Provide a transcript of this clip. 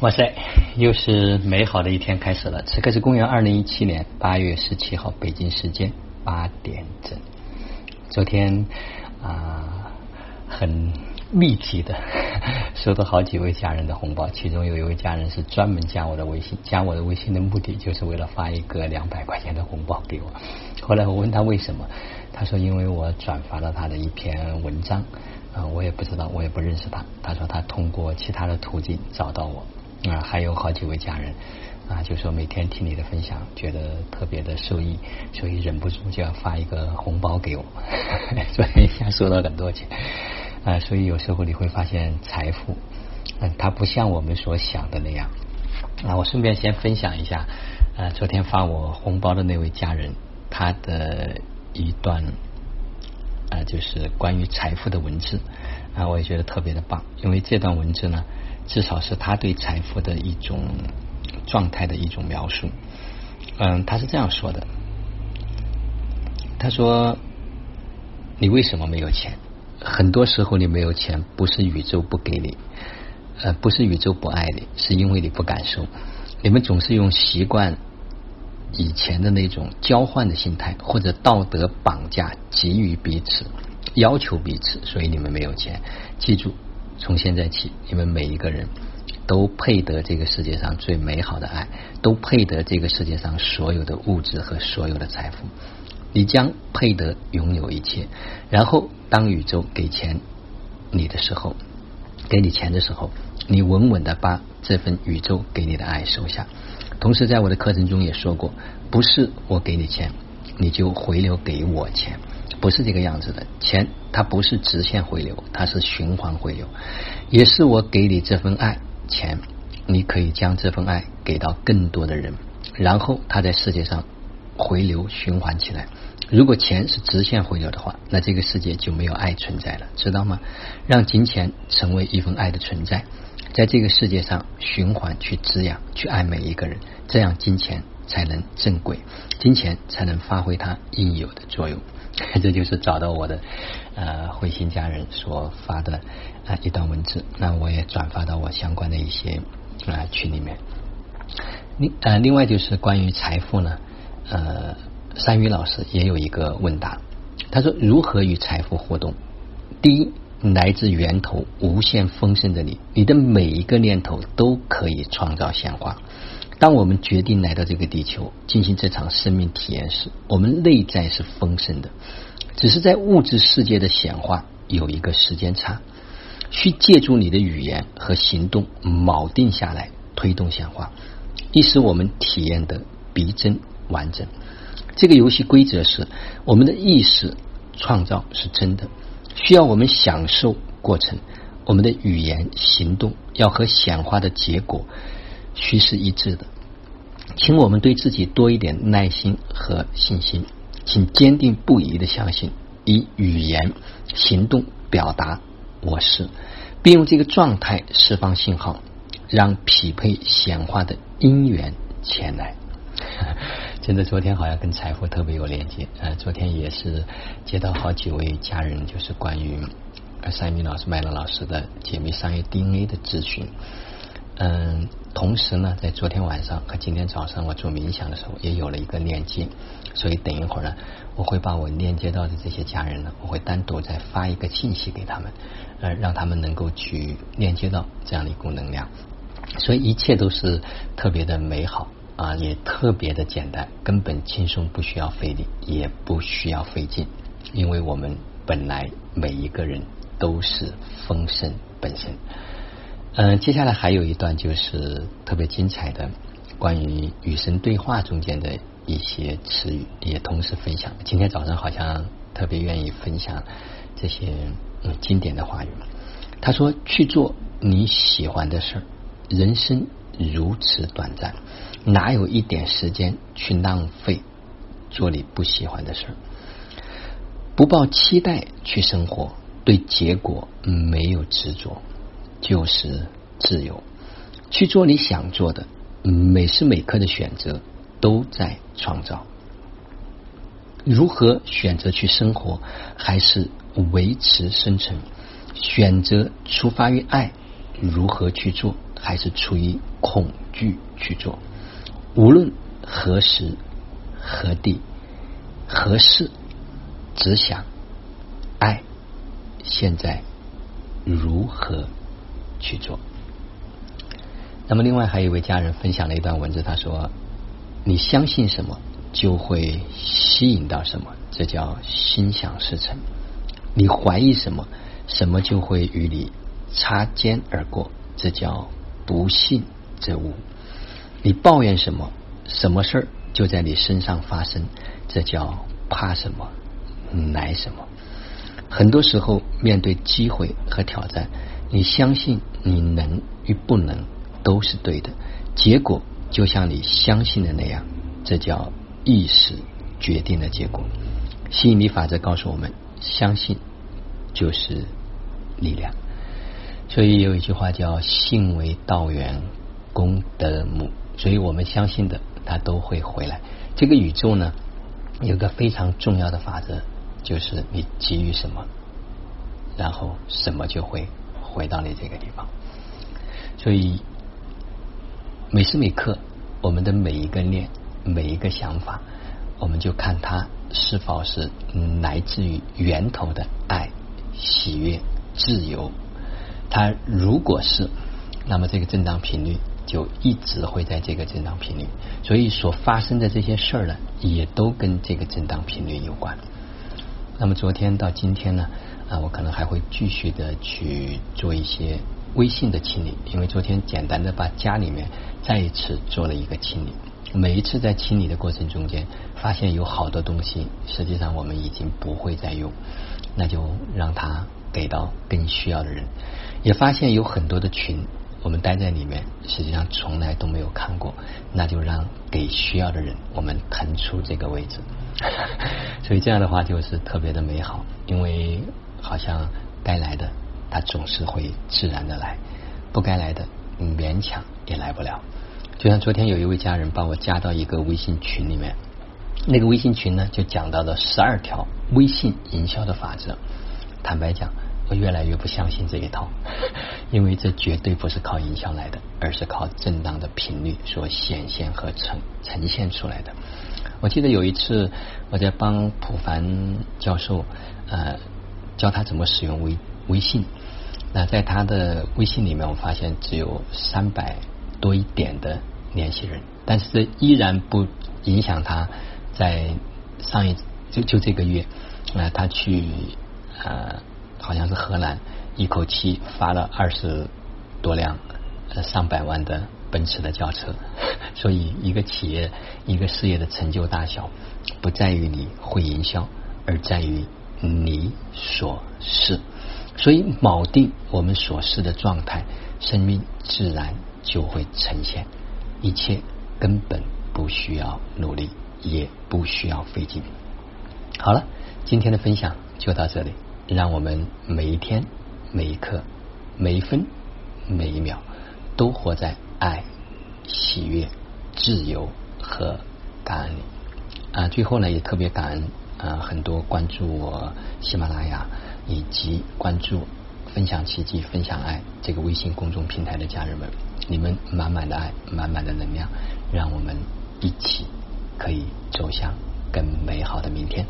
哇塞，又是美好的一天开始了。此刻是公元二零一七年八月十七号，北京时间八点整。昨天啊，很密集的 收到好几位家人的红包，其中有一位家人是专门加我的微信，加我的微信的目的就是为了发一个两百块钱的红包给我。后来我问他为什么，他说因为我转发了他的一篇文章，啊，我也不知道，我也不认识他。他说他通过其他的途径找到我。啊，还有好几位家人啊，就说每天听你的分享，觉得特别的受益，所以忍不住就要发一个红包给我，所以一下收了很多钱啊。所以有时候你会发现财富，嗯，它不像我们所想的那样啊。我顺便先分享一下啊，昨天发我红包的那位家人，他的一段啊，就是关于财富的文字啊，我也觉得特别的棒，因为这段文字呢。至少是他对财富的一种状态的一种描述。嗯，他是这样说的：“他说，你为什么没有钱？很多时候你没有钱，不是宇宙不给你，呃，不是宇宙不爱你，是因为你不敢收。你们总是用习惯以前的那种交换的心态，或者道德绑架，给予彼此，要求彼此，所以你们没有钱。记住。”从现在起，你们每一个人都配得这个世界上最美好的爱，都配得这个世界上所有的物质和所有的财富。你将配得拥有一切。然后，当宇宙给钱你的时候，给你钱的时候，你稳稳的把这份宇宙给你的爱收下。同时，在我的课程中也说过，不是我给你钱，你就回流给我钱。不是这个样子的，钱它不是直线回流，它是循环回流，也是我给你这份爱，钱你可以将这份爱给到更多的人，然后它在世界上回流循环起来。如果钱是直线回流的话，那这个世界就没有爱存在了，知道吗？让金钱成为一份爱的存在，在这个世界上循环去滋养，去爱每一个人，这样金钱才能正轨，金钱才能发挥它应有的作用。这就是找到我的呃慧心家人所发的啊一段文字，那我也转发到我相关的一些啊群里面。另呃另外就是关于财富呢，呃山雨老师也有一个问答，他说如何与财富互动？第一，来自源头无限丰盛的你，你的每一个念头都可以创造鲜花。当我们决定来到这个地球进行这场生命体验时，我们内在是丰盛的，只是在物质世界的显化有一个时间差，需借助你的语言和行动锚定下来，推动显化，以使我们体验的逼真完整。这个游戏规则是：我们的意识创造是真的，需要我们享受过程；我们的语言行动要和显化的结果。须是一致的，请我们对自己多一点耐心和信心，请坚定不移的相信，以语言行动表达我是，并用这个状态释放信号，让匹配显化的因缘前来。真的，昨天好像跟财富特别有连接。呃，昨天也是接到好几位家人，就是关于三明老师、麦乐老师的解密商业 DNA 的咨询。嗯，同时呢，在昨天晚上和今天早上我做冥想的时候，也有了一个链接，所以等一会儿呢，我会把我链接到的这些家人呢，我会单独再发一个信息给他们，呃，让他们能够去链接到这样的一股能量，所以一切都是特别的美好啊，也特别的简单，根本轻松，不需要费力，也不需要费劲，因为我们本来每一个人都是丰盛本身。嗯，接下来还有一段就是特别精彩的关于与神对话中间的一些词语，也同时分享。今天早上好像特别愿意分享这些嗯经典的话语。他说：“去做你喜欢的事儿，人生如此短暂，哪有一点时间去浪费做你不喜欢的事儿？不抱期待去生活，对结果没有执着。”就是自由，去做你想做的，每时每刻的选择都在创造。如何选择去生活，还是维持生存？选择出发于爱，如何去做，还是出于恐惧去做。无论何时、何地、何事，只想爱。现在如何去做？那么，另外还有一位家人分享了一段文字，他说：“你相信什么，就会吸引到什么，这叫心想事成。你怀疑什么，什么就会与你擦肩而过，这叫不信则无。你抱怨什么，什么事儿就在你身上发生，这叫怕什么来什么。很多时候，面对机会和挑战，你相信你能与不能。”都是对的，结果就像你相信的那样，这叫意识决定的结果。吸引力法则告诉我们，相信就是力量。所以有一句话叫“信为道源，功德母”。所以我们相信的，它都会回来。这个宇宙呢，有个非常重要的法则，就是你给予什么，然后什么就会回到你这个地方。所以。每时每刻，我们的每一个念、每一个想法，我们就看它是否是来自于源头的爱、喜悦、自由。它如果是，那么这个震荡频率就一直会在这个震荡频率。所以所发生的这些事儿呢，也都跟这个震荡频率有关。那么昨天到今天呢，啊，我可能还会继续的去做一些。微信的清理，因为昨天简单的把家里面再一次做了一个清理。每一次在清理的过程中间，发现有好多东西，实际上我们已经不会再用，那就让它给到更需要的人。也发现有很多的群，我们待在里面，实际上从来都没有看过，那就让给需要的人，我们腾出这个位置。所以这样的话就是特别的美好，因为好像该来的。它总是会自然的来，不该来的勉强也来不了。就像昨天有一位家人把我加到一个微信群里面，那个微信群呢就讲到了十二条微信营销的法则。坦白讲，我越来越不相信这一套，因为这绝对不是靠营销来的，而是靠震荡的频率所显现和呈呈现出来的。我记得有一次我在帮普凡教授呃教他怎么使用微微信。那在他的微信里面，我发现只有三百多一点的联系人，但是这依然不影响他在上一就就这个月，那，他去呃好像是荷兰，一口气发了二十多辆上百万的奔驰的轿车。所以，一个企业一个事业的成就大小，不在于你会营销，而在于你所是。所以锚定我们所示的状态，生命自然就会呈现。一切根本不需要努力，也不需要费劲。好了，今天的分享就到这里。让我们每一天、每一刻、每一分、每一秒，都活在爱、喜悦、自由和感恩里。啊，最后呢，也特别感恩啊，很多关注我喜马拉雅。以及关注、分享奇迹、分享爱这个微信公众平台的家人们，你们满满的爱、满满的能量，让我们一起可以走向更美好的明天。